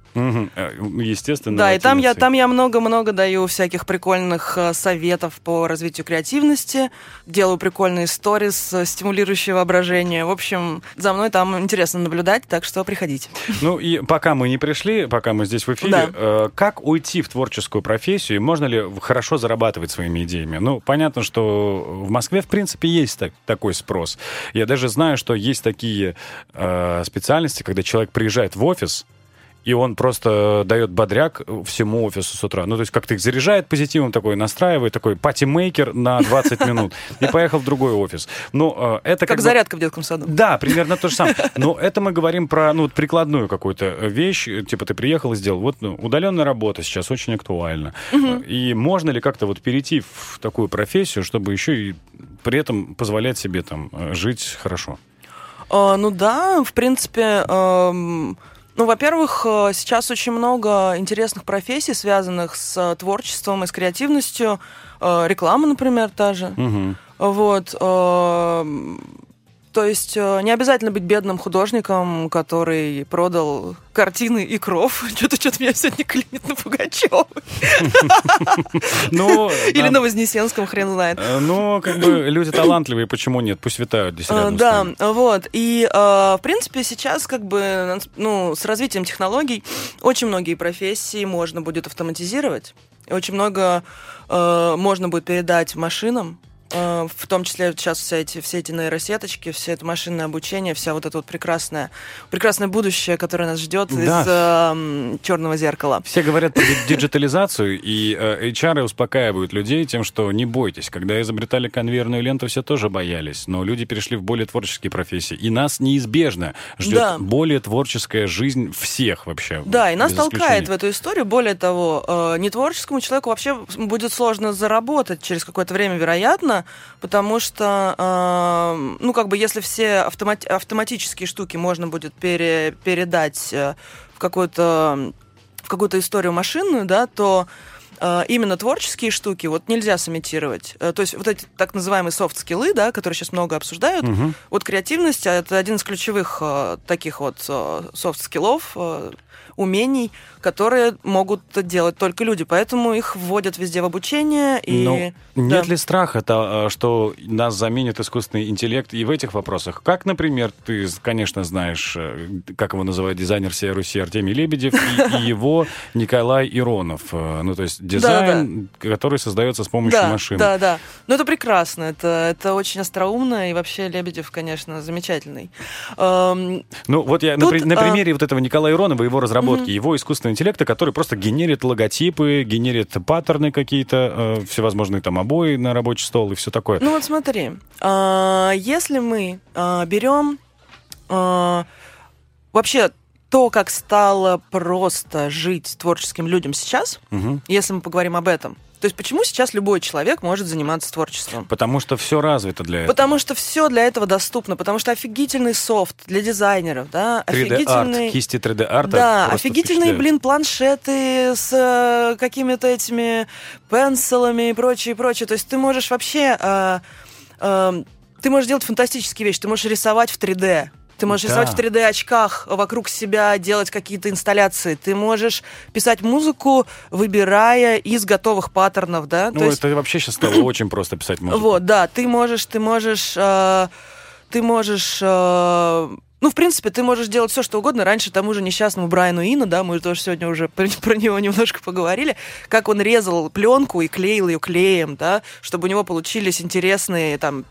Э, Естественно. Да, и там я, там я много-много даю всяких прикольных э, советов по развитию креативности, делаю прикольные сторис, э, стимулирующие воображение. В общем, за мной там интересно наблюдать, так что приходите. Ну и пока мы не пришли, пока мы здесь в эфире, Да. э, как уйти в творческую профессию? Можно ли хорошо зарабатывать своими идеями? Ну, понятно, что в Москве, в принципе, есть так- такой спрос. Я даже знаю, что есть такие э, специальности, когда человек приезжает в офис, и он просто дает бодряк всему офису с утра. Ну, то есть как-то их заряжает позитивом, такой настраивает, такой party maker на 20 минут, и поехал в другой офис. Ну, э, это Как бы- зарядка в детском саду. да, примерно то же самое. Но это мы говорим про ну, вот прикладную какую-то вещь. Типа ты приехал и сделал. Вот ну, удаленная работа сейчас очень актуальна. И можно ли как-то вот перейти в такую профессию, чтобы еще и при этом позволять себе там э, жить хорошо? Э, Ну да, в принципе, эм, ну, во-первых, э, сейчас очень много интересных профессий, связанных с э, творчеством и с креативностью. Э, Реклама, например, та же. Мгм. Вот. То есть э, не обязательно быть бедным художником, который продал картины и кров. Что-то что-то меня сегодня клинит на Пугачева. Ну, Или на Вознесенском, хрен знает. э, Ну, как бы люди талантливые, почему нет? Пусть витают здесь Э, рядом Да, вот. И, в принципе, сейчас как бы, ну, с развитием технологий очень многие профессии можно будет автоматизировать. Очень много э, можно будет передать машинам. Э, в том числе сейчас все эти, все эти нейросеточки, все это машинное обучение, вся вот это вот прекрасное, прекрасное будущее, которое нас ждет да. из э, черного зеркала. Все говорят про диджитализацию, и э, HR успокаивают людей тем, что не бойтесь. Когда изобретали конвейерную ленту, все тоже боялись, но люди перешли в более творческие профессии. И нас неизбежно ждет да. более творческая жизнь всех вообще. Да, и нас толкает в эту историю. Более того, э, нетворческому человеку вообще будет сложно заработать через какое-то время, вероятно, потому что, э, ну, как бы, если все автомат, автоматические штуки можно будет пере, передать э, в какую-то в какую-то историю машинную, да, то э, именно творческие штуки вот нельзя сымитировать. Э, то есть вот эти так называемые софт-скиллы, да, которые сейчас много обсуждают, угу. вот креативность это один из ключевых таких вот софт-скиллов, умений, которые могут делать только люди. Поэтому их вводят везде в обучение. И... Но ну, нет да. ли страха, -то, а, что нас заменит искусственный интеллект и в этих вопросах? Как, например, ты, конечно, знаешь, э, как его называют дизайнер всей Руси Артемий Лебедев и, и его Николай Иронов. Э, ну, то есть дизайн, да, да. который создается с помощью да, машин. Да, да. Ну, это прекрасно. Это, это очень остроумно. И вообще Лебедев, конечно, замечательный. Эм... Ну, вот я Тут, на, на а примере а... вот этого Николая Иронова, его разработки, mm-hmm. его искусственного интеллекта, который просто генерит логотипы, генерит паттерны какие-то, э, всевозможные там обои на рабочий стол и все такое. Ну вот смотри, э, если мы э, берем э, вообще то, как стало просто жить творческим людям сейчас, угу. если мы поговорим об этом, то есть почему сейчас любой человек может заниматься творчеством? Потому что все развито для этого. Потому что все для этого доступно, потому что офигительный софт для дизайнеров, да, 3D офигительный... арт, кисти 3D арта. Да, офигительные, блин, планшеты с э, какими-то этими пенсилами и прочее, прочее. То есть ты можешь вообще... Э, э, ты можешь делать фантастические вещи, ты можешь рисовать в 3D, ты можешь да. рисовать в 3D-очках вокруг себя, делать какие-то инсталляции. Ты можешь писать музыку, выбирая из готовых паттернов, да? Ну, То это есть... вообще сейчас стало очень просто писать музыку. Вот, да. Ты можешь, ты можешь... Э, ты можешь... Э, ну, в принципе, ты можешь делать все, что угодно. Раньше тому же несчастному Брайану Ина, да, мы тоже сегодня уже про, про него немножко поговорили, как он резал пленку и клеил ее клеем, да, чтобы у него получились интересные там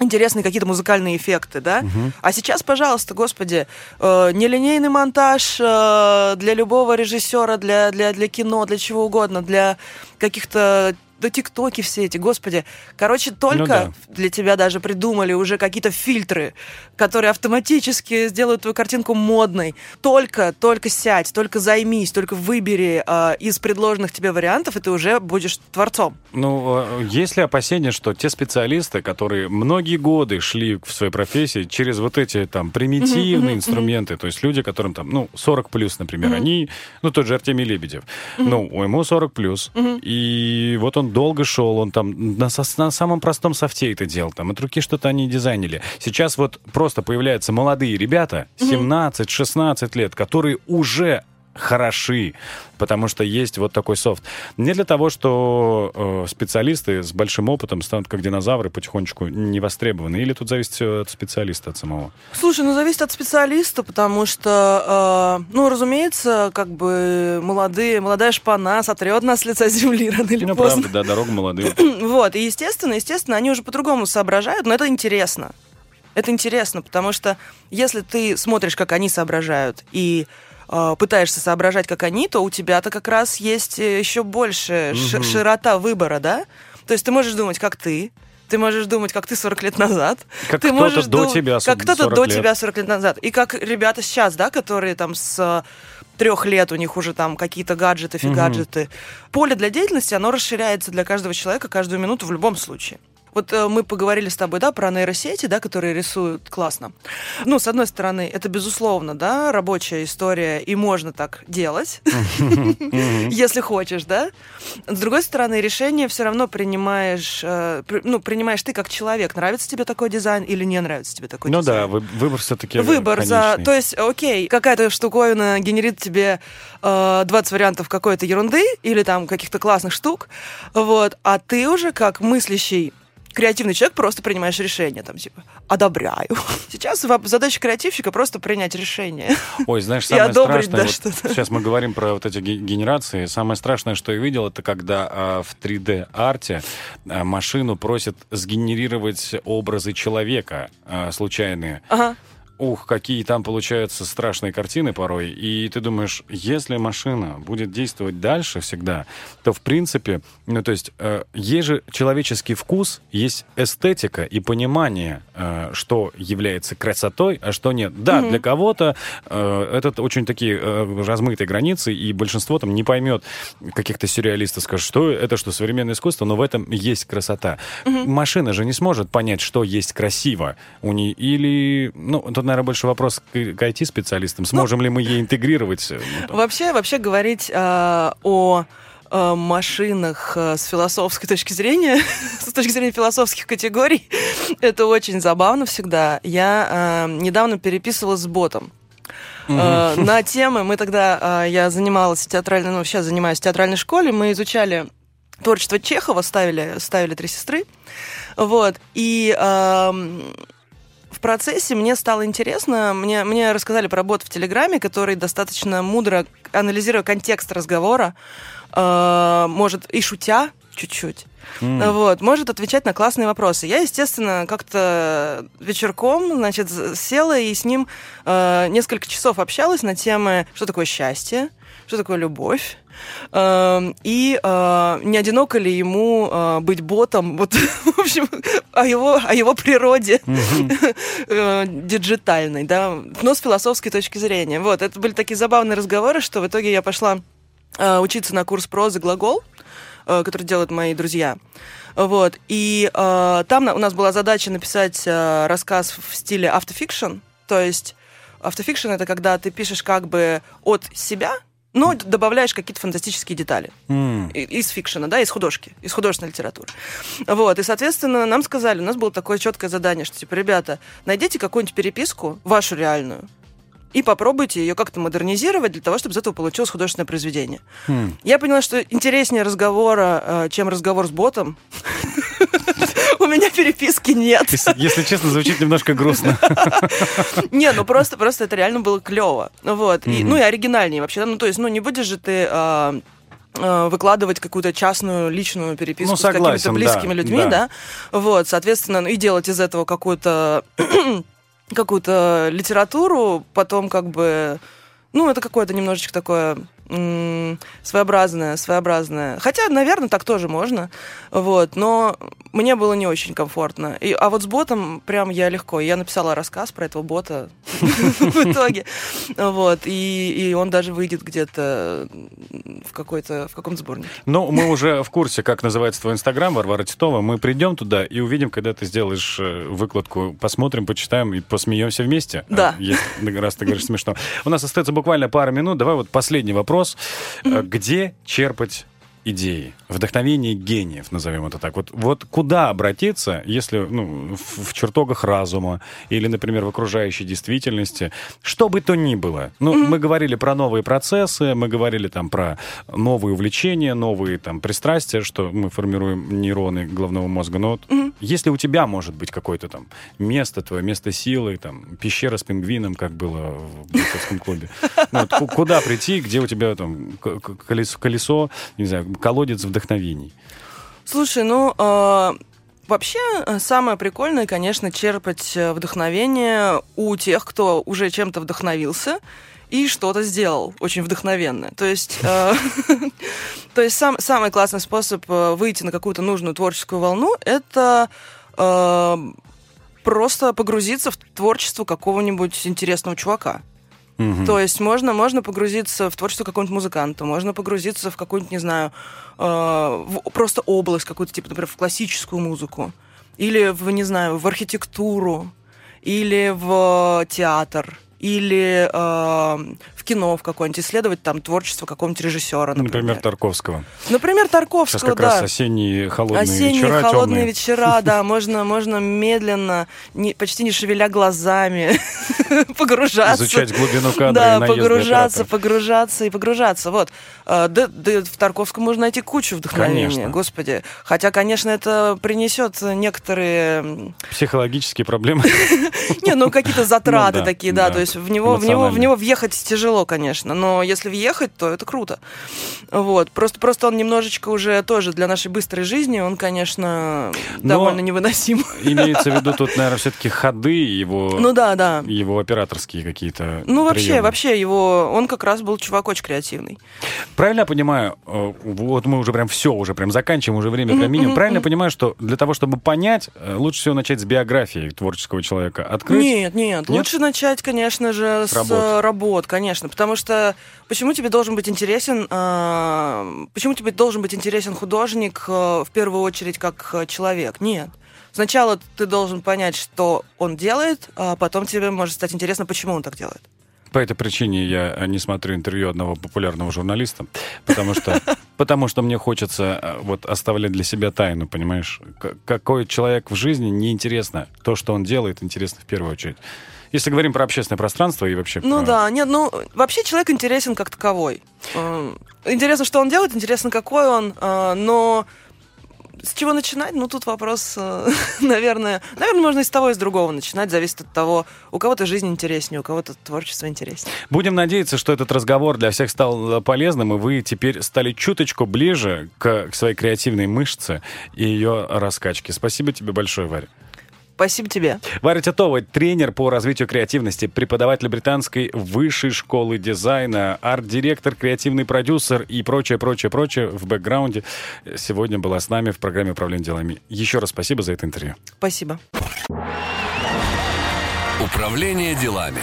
интересные какие-то музыкальные эффекты, да? Угу. А сейчас, пожалуйста, господи, э, нелинейный монтаж э, для любого режиссера, для, для, для кино, для чего угодно, для каких-то да тиктоки все эти, господи. Короче, только ну, да. для тебя даже придумали уже какие-то фильтры, которые автоматически сделают твою картинку модной. Только, только сядь, только займись, только выбери э, из предложенных тебе вариантов, и ты уже будешь творцом. Ну, а, есть ли опасения, что те специалисты, которые многие годы шли в своей профессии через вот эти там примитивные инструменты, то есть люди, которым там, ну, 40 плюс, например, они, ну, тот же Артемий Лебедев, ну, ему 40 плюс, и вот он долго шел, он там на, на самом простом софте это делал, там от руки что-то они дизайнили. Сейчас вот просто появляются молодые ребята, 17-16 лет, которые уже хороши, потому что есть вот такой софт. Не для того, что э, специалисты с большим опытом станут как динозавры потихонечку не востребованы, или тут зависит все от специалиста, от самого? Слушай, ну зависит от специалиста, потому что, э, ну, разумеется, как бы молодые, молодая шпана сотрет нас с лица земли рано или ну, поздно. правда, да, дорога молодые. вот, и естественно, естественно, они уже по-другому соображают, но это интересно. Это интересно, потому что если ты смотришь, как они соображают, и пытаешься соображать, как они, то у тебя-то как раз есть э, еще больше угу. широта выбора, да? То есть ты можешь думать, как ты, ты можешь думать, как ты 40 лет назад. Как ты можешь до дум... тебя Как кто-то до лет. тебя 40 лет назад. И как ребята сейчас, да, которые там с трех лет у них уже там какие-то гаджеты, фигаджеты. Угу. Поле для деятельности, оно расширяется для каждого человека каждую минуту в любом случае. Вот э, мы поговорили с тобой, да, про нейросети, да, которые рисуют классно. Ну, с одной стороны, это безусловно, да, рабочая история, и можно так делать, если хочешь, да. С другой стороны, решение все равно принимаешь, э, ну, принимаешь ты как человек. Нравится тебе такой дизайн или не нравится тебе такой дизайн? Ну да, выбор все-таки Выбор за... То есть, окей, какая-то штуковина генерит тебе 20 э, вариантов какой-то ерунды или там каких-то классных штук, вот, а ты уже как мыслящий креативный человек, просто принимаешь решение, там, типа, одобряю. Сейчас задача креативщика просто принять решение. Ой, знаешь, самое страшное, да, вот сейчас мы говорим про вот эти генерации, самое страшное, что я видел, это когда а, в 3D-арте а, машину просят сгенерировать образы человека а, случайные. Ага ух, какие там получаются страшные картины порой. И ты думаешь, если машина будет действовать дальше всегда, то в принципе, ну то есть э, есть же человеческий вкус, есть эстетика и понимание, э, что является красотой, а что нет. Да, mm-hmm. для кого-то э, это очень такие э, размытые границы, и большинство там не поймет каких-то сюрреалистов, скажет, что это, что современное искусство, но в этом есть красота. Mm-hmm. Машина же не сможет понять, что есть красиво у нее, или, ну, тут, наверное, больше вопрос к, к IT-специалистам. Сможем ну, ли мы ей интегрировать? Э, ну, вообще, вообще говорить э, о э, машинах э, с философской точки зрения, с точки зрения философских категорий, это очень забавно всегда. Я э, недавно переписывалась с ботом. Э, на темы мы тогда, э, я занималась театральной, ну, сейчас занимаюсь в театральной школе, мы изучали творчество Чехова, ставили, ставили «Три сестры», вот, и э, в процессе мне стало интересно, мне, мне рассказали про бот в Телеграме, который достаточно мудро, анализируя контекст разговора, э, может и шутя чуть-чуть, Mm. Вот, может отвечать на классные вопросы. Я, естественно, как-то вечерком, значит, села и с ним э, несколько часов общалась на темы, что такое счастье, что такое любовь, э, и э, не одиноко ли ему э, быть ботом, вот, в общем, о его, о его природе э, диджитальной, да, но с философской точки зрения. Вот, это были такие забавные разговоры, что в итоге я пошла учиться на курс прозы «Глагол», который делают мои друзья. Вот, и э, там у нас была задача написать э, рассказ в стиле автофикшн, то есть автофикшн это когда ты пишешь как бы от себя, но добавляешь какие-то фантастические детали mm. из фикшена, да, из художки, из художественной литературы. Вот, и, соответственно, нам сказали, у нас было такое четкое задание, что, типа, ребята, найдите какую-нибудь переписку, вашу реальную, и попробуйте ее как-то модернизировать для того, чтобы из этого получилось художественное произведение. Mm. Я поняла, что интереснее разговора, э, чем разговор с ботом. У меня переписки нет. Если честно, звучит немножко грустно. Не, ну просто, просто это реально было клево. Вот. Ну и оригинальнее вообще. Ну, то есть, ну, не будешь же ты а, а, выкладывать какую-то частную личную переписку ну, согласен, с какими-то близкими да, людьми, да. да, вот, соответственно, ну, и делать из этого какую-то какую-то литературу, потом как бы, ну, это какое-то немножечко такое своеобразное, своеобразное. Хотя, наверное, так тоже можно. Вот, но мне было не очень комфортно. И, а вот с ботом прям я легко. Я написала рассказ про этого бота в итоге. Вот, и, он даже выйдет где-то в какой-то в каком-то сборнике. Ну, мы уже в курсе, как называется твой инстаграм, Варвара Титова. Мы придем туда и увидим, когда ты сделаешь э, выкладку. Посмотрим, почитаем и посмеемся вместе. Да. Если, раз ты говоришь смешно. У нас остается буквально пара минут. Давай вот последний вопрос. Где черпать идеи, вдохновение гениев, назовем это так. Вот, вот куда обратиться, если ну, в, в чертогах разума или, например, в окружающей действительности, что бы то ни было. Ну, mm-hmm. мы говорили про новые процессы, мы говорили там про новые увлечения, новые там пристрастия, что мы формируем нейроны головного мозга. Но вот mm-hmm. Если у тебя может быть какое-то там место твое, место силы, там пещера с пингвином, как было в бойцовском клубе, ну, куда прийти, где у тебя там колесо, не знаю, колодец вдохновений? Слушай, ну... Э... Вообще, э, самое прикольное, конечно, черпать э, вдохновение у тех, кто уже чем-то вдохновился и что-то сделал очень вдохновенное. То есть, э, то есть сам, самый классный способ выйти на какую-то нужную творческую волну – это просто погрузиться в творчество какого-нибудь интересного чувака. Угу. То есть можно, можно погрузиться в творчество какого-нибудь музыканта, можно погрузиться в какую-нибудь, не знаю, э, в просто область какую-то, типа, например, в классическую музыку, или в, не знаю, в архитектуру, или в театр, или э, в кино в какое-нибудь, исследовать там творчество какого-нибудь режиссера, например. Например, Тарковского. Например, Тарковского, Сейчас как да. раз осенние холодные Осенние вечера холодные темные. вечера, да, можно, можно медленно, не, почти не шевеля глазами, погружаться. Изучать глубину кадра Да, погружаться, погружаться и погружаться. Вот. А, Да, да в Тарковском можно найти кучу вдохновения, Конечно. господи. Хотя, конечно, это принесет некоторые, Психологические проблемы. не, ну какие-то затраты Ну да, такие, да, то есть в него, в него, в Эмоциональные. него въехать тяжело, конечно, но если въехать, то это круто. Вот, просто, просто он немножечко уже тоже для нашей быстрой жизни, он, конечно, Но- довольно невыносим. Имеется в виду тут, наверное, все-таки ходы его, Ну да, да. его операторские какие-то Ну, вообще, приемы. вообще его, он как раз был чувак очень креативный. Правильно я понимаю, э, вот мы уже прям все, уже прям заканчиваем, уже время прям минимум. Правильно я понимаю, что для того, чтобы понять, э, лучше всего начать с биографии творческого человека. Открыть. Нет, нет, лучше начать, конечно же, с, работ. э, работ, конечно, потому что почему тебе должен быть интересен, э, почему тебе должен быть интересен художник э, в первую очередь как э, человек? Нет. Сначала ты должен понять, что он делает, а потом тебе может стать интересно, почему он так делает. По этой причине я э, не смотрю интервью одного популярного журналиста, потому что, потому что мне хочется э, вот оставлять для себя тайну, понимаешь? Какой человек в жизни неинтересно. То, что он делает, интересно в первую очередь. Если говорим про общественное пространство и вообще... Ну про- да, нет, ну вообще человек интересен как таковой. Э, Интересно, что он делает, интересно, какой он, э, но с чего начинать? Ну, тут вопрос, э, наверное, наверное, можно и с того, и с другого начинать, зависит от того, у кого-то жизнь интереснее, у кого-то творчество интереснее. Будем надеяться, что этот разговор для всех стал э, полезным, и вы теперь стали чуточку ближе к, к своей креативной мышце и ее раскачке. Спасибо тебе большое, Варя. Спасибо тебе. Варя Титова, тренер по развитию креативности, преподаватель британской высшей школы дизайна, арт-директор, креативный продюсер и прочее, прочее, прочее в бэкграунде. Сегодня была с нами в программе «Управление делами». Еще раз спасибо за это интервью. Спасибо. Управление делами.